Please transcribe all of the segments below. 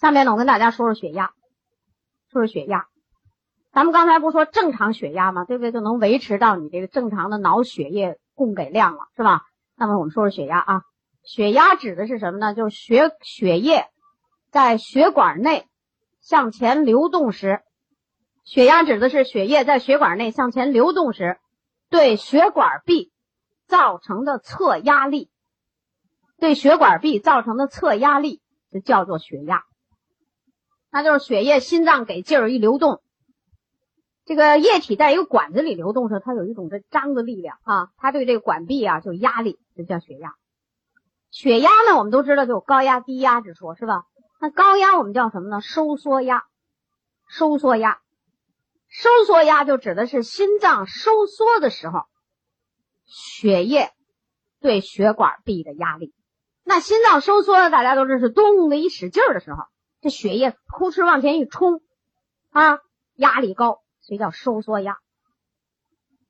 下面呢，我跟大家说说血压，说说血压。咱们刚才不说正常血压吗？对不对？就能维持到你这个正常的脑血液供给量了，是吧？那么我们说说血压啊。血压指的是什么呢？就是血血液在血管内向前流动时，血压指的是血液在血管内向前流动时对血管壁造成的侧压力，对血管壁造成的侧压力就叫做血压。那就是血液心脏给劲儿一流动，这个液体在一个管子里流动时，它有一种这张的力量啊，它对这个管壁啊就压力，这叫血压。血压呢，我们都知道就高压、低压之说，是吧？那高压我们叫什么呢？收缩压。收缩压，收缩压就指的是心脏收缩的时候，血液对血管壁的压力。那心脏收缩，大家都知道是咚的一使劲儿的时候，这血液呼哧往前一冲，啊，压力高，所以叫收缩压。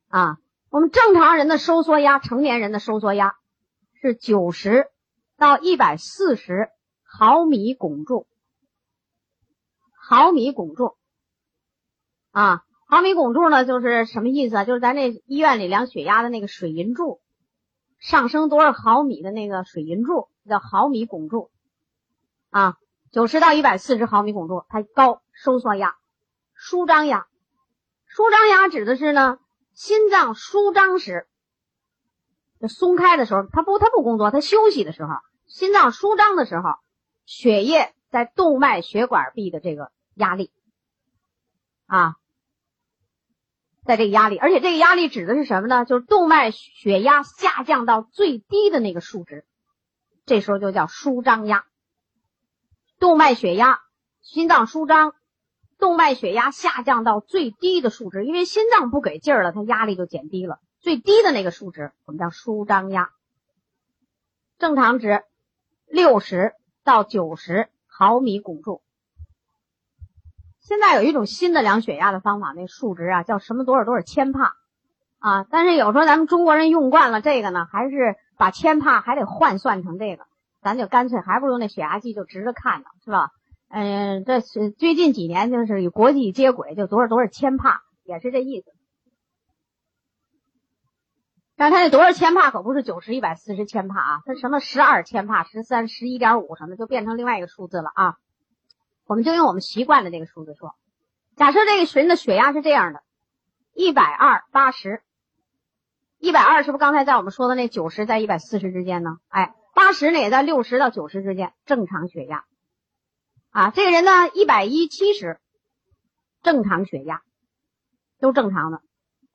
啊，我们正常人的收缩压，成年人的收缩压。是九十到一百四十毫米汞柱，毫米汞柱啊，毫米汞柱呢，就是什么意思？就是咱这医院里量血压的那个水银柱，上升多少毫米的那个水银柱叫毫米汞柱啊。九十到一百四十毫米汞柱，它高收缩压，舒张压，舒张压指的是呢，心脏舒张时。松开的时候，它不，它不工作，它休息的时候，心脏舒张的时候，血液在动脉血管壁的这个压力啊，在这个压力，而且这个压力指的是什么呢？就是动脉血压下降到最低的那个数值，这时候就叫舒张压。动脉血压，心脏舒张，动脉血压下降到最低的数值，因为心脏不给劲儿了，它压力就减低了。最低的那个数值，我们叫舒张压。正常值六十到九十毫米汞柱。现在有一种新的量血压的方法，那数值啊叫什么多少多少千帕啊。但是有时候咱们中国人用惯了这个呢，还是把千帕还得换算成这个，咱就干脆还不如那血压计就直着看呢是吧？嗯，这是最近几年就是与国际接轨，就多少多少千帕，也是这意思。但它那多少千帕可不是九十一百四十千帕啊，它什么十二千帕、十三、十一点五什么，就变成另外一个数字了啊。我们就用我们习惯的这个数字说，假设这个人的血压是这样的，一百二八十，一百二是不是刚才在我们说的那九十在一百四十之间呢？哎，八十呢也在六十到九十之间，正常血压啊。这个人呢一百一七十，正常血压，都正常的。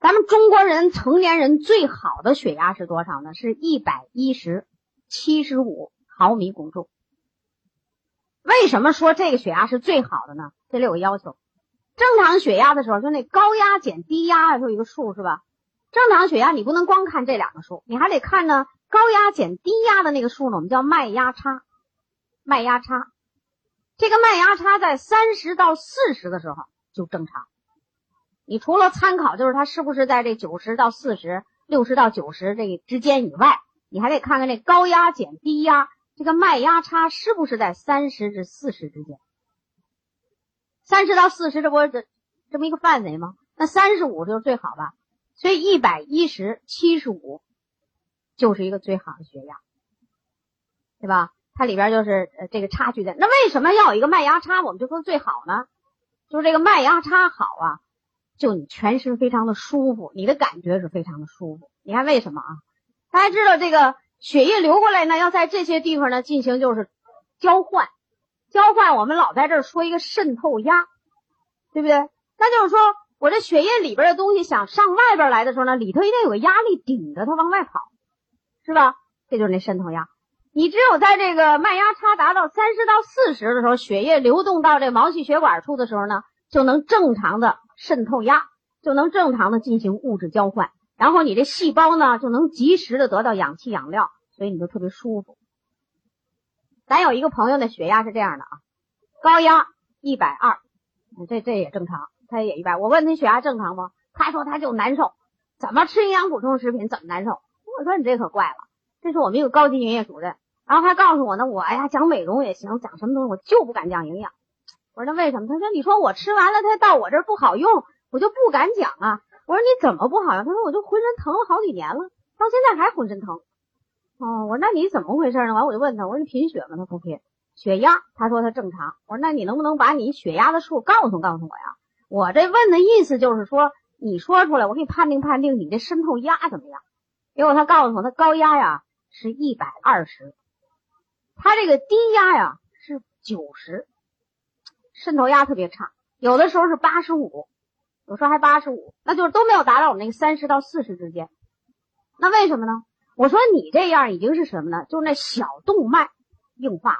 咱们中国人成年人最好的血压是多少呢？是一百一十七十五毫米汞柱。为什么说这个血压是最好的呢？这里有个要求：正常血压的时候，就那高压减低压有一个数是吧？正常血压你不能光看这两个数，你还得看呢高压减低压的那个数呢，我们叫脉压差。脉压差，这个脉压差在三十到四十的时候就正常。你除了参考就是它是不是在这九十到四十、六十到九十这之间以外，你还得看看这高压减低压这个脉压差是不是在三十至四十之间。三十到四十，这不这这么一个范围吗？那三十五就是最好吧。所以一百一十七十五就是一个最好的血压，对吧？它里边就是呃这个差距在。那为什么要有一个脉压差？我们就说最好呢？就是这个脉压差好啊。就你全身非常的舒服，你的感觉是非常的舒服。你看为什么啊？大家知道这个血液流过来呢，要在这些地方呢进行就是交换，交换。我们老在这儿说一个渗透压，对不对？那就是说我这血液里边的东西想上外边来的时候呢，里头一定有个压力顶着它往外跑，是吧？这就是那渗透压。你只有在这个脉压差达到三十到四十的时候，血液流动到这毛细血管处的时候呢，就能正常的。渗透压就能正常的进行物质交换，然后你这细胞呢就能及时的得到氧气养料，所以你就特别舒服。咱有一个朋友的血压是这样的啊，高压一百二，这这也正常，他也一般。我问他血压正常不？他说他就难受，怎么吃营养补充食品怎么难受？我说你这可怪了，这是我们一个高级营业主任，然后他告诉我呢，我哎呀讲美容也行，讲什么东西我就不敢讲营养。我说那为什么？他说你说我吃完了，他到我这儿不好用，我就不敢讲啊。我说你怎么不好用？他说我就浑身疼了好几年了，到现在还浑身疼。哦，我说那你怎么回事呢？完我就问他，我说你贫血吗？他不贫。血压，他说他正常。我说那你能不能把你血压的数告诉告诉我呀？我这问的意思就是说，你说出来，我给你判定判定你这渗透压怎么样。结果他告诉我，他高压呀是一百二十，他这个低压呀是九十，渗透压特别差，有的时候是八十五，有时候还八十五，那就是都没有达到我们那个三十到四十之间。那为什么呢？我说你这样已经是什么呢？就是那小动脉硬化。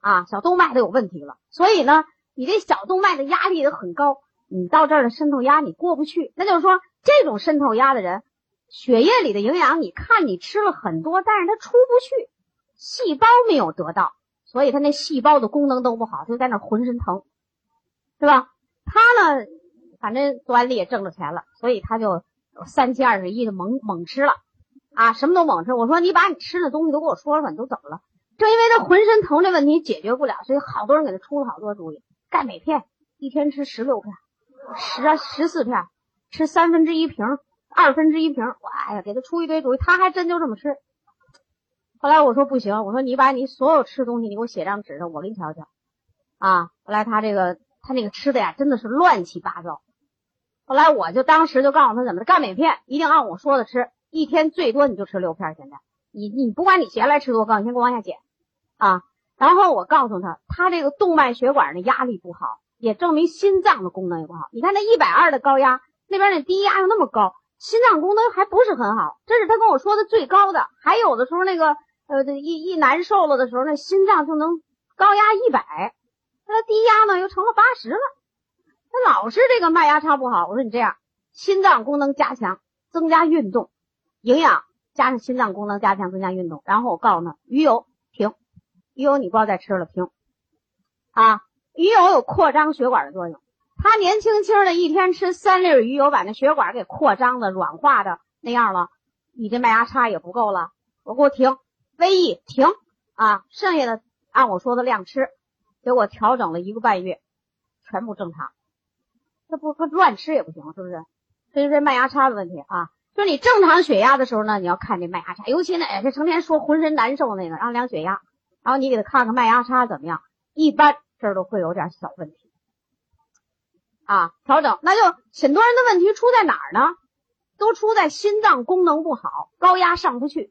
啊，小动脉都有问题了，所以呢，你这小动脉的压力都很高，你到这儿的渗透压你过不去。那就是说，这种渗透压的人，血液里的营养你看你吃了很多，但是他出不去，细胞没有得到，所以他那细胞的功能都不好，就在那浑身疼，是吧？他呢，反正做安利也挣着钱了，所以他就三七二十一的猛猛吃了，啊，什么都猛吃。我说你把你吃的东西都给我说说，你都怎么了？正因为他浑身疼这问题解决不了，所以好多人给他出了好多主意。钙镁片一天吃十六片，十啊十四片，吃三分之一瓶，二分之一瓶。我哎呀，给他出一堆主意，他还真就这么吃。后来我说不行，我说你把你所有吃东西你给我写张纸上，我给你瞧瞧。啊，后来他这个他那个吃的呀，真的是乱七八糟。后来我就当时就告诉他怎么的，钙镁片一定按我说的吃，一天最多你就吃六片。现在你你不管你原来吃多高，你先给我往下减。啊，然后我告诉他，他这个动脉血管的压力不好，也证明心脏的功能也不好。你看那一百二的高压，那边那低压又那么高，心脏功能还不是很好。这是他跟我说的最高的。还有的时候那个呃，一一难受了的时候，那心脏就能高压一百，那低压呢又成了八十了。他老是这个脉压差不好。我说你这样，心脏功能加强，增加运动，营养加上心脏功能加强，增加运动。然后我告诉他，鱼油停。鱼油你不要再吃了，停！啊，鱼油有扩张血管的作用。他年轻轻的一天吃三粒鱼油，把那血管给扩张的软化的那样了，你这麦芽差也不够了。我给我停，V E 停啊，剩下的按我说的量吃，结果调整了一个半月，全部正常。这不不乱吃也不行，是不是？这就是脉压差的问题啊。就是你正常血压的时候呢，你要看这麦芽差，尤其那这成天说浑身难受那个，让量血压。然后你给他看看脉压差怎么样？一般这儿都会有点小问题啊，调整。那就很多人的问题出在哪儿呢？都出在心脏功能不好，高压上不去，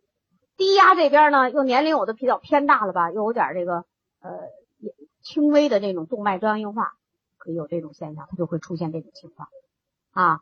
低压这边呢又年龄有的比较偏大了吧，又有点这个呃轻微的这种动脉粥样硬化，可以有这种现象，它就会出现这种情况啊。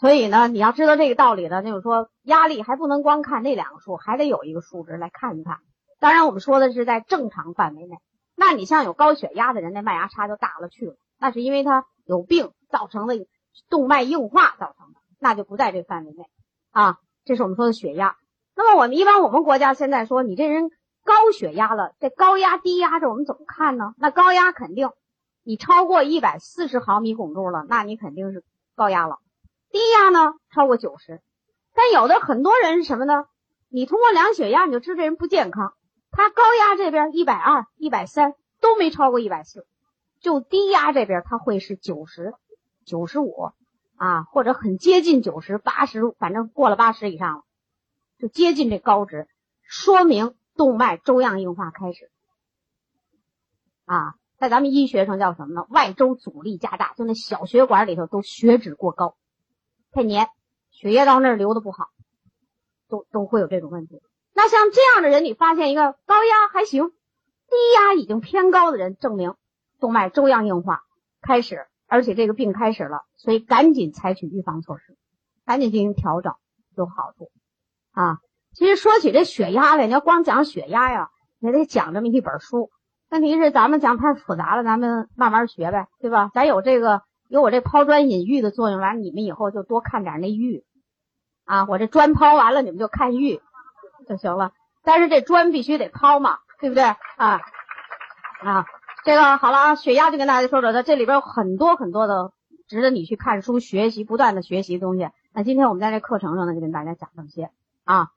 所以呢，你要知道这个道理呢，就是说压力还不能光看那两个数，还得有一个数值来看一看。当然，我们说的是在正常范围内。那你像有高血压的人，那脉压差就大了去了，那是因为他有病造成的动脉硬化造成的，那就不在这范围内啊。这是我们说的血压。那么我们一般我们国家现在说你这人高血压了，这高压低压这我们怎么看呢？那高压肯定你超过一百四十毫米汞柱了，那你肯定是高压了。低压呢超过九十，但有的很多人是什么呢？你通过量血压你就知这人不健康。他高压这边一百二、一百三都没超过一百四，就低压这边他会是九十、九十五啊，或者很接近九十八十，反正过了八十以上了，就接近这高值，说明动脉粥样硬化开始啊，在咱们医学上叫什么呢？外周阻力加大，就那小血管里头都血脂过高，太黏，血液到那儿流的不好，都都会有这种问题。那像这样的人，你发现一个高压还行，低压已经偏高的人，证明动脉粥样硬化开始，而且这个病开始了，所以赶紧采取预防措施，赶紧进行调整，有好处啊。其实说起这血压来，你要光讲血压呀，也得讲这么一本书。问题是咱们讲太复杂了，咱们慢慢学呗，对吧？咱有这个有我这抛砖引玉的作用，完你们以后就多看点那玉啊。我这砖抛完了，你们就看玉。就行了，但是这砖必须得抛嘛，对不对啊？啊，这个好了啊，血压就跟大家说说，它这里边有很多很多的值得你去看书学习、不断的学习的东西。那今天我们在这课程上呢，就跟大家讲这么些啊。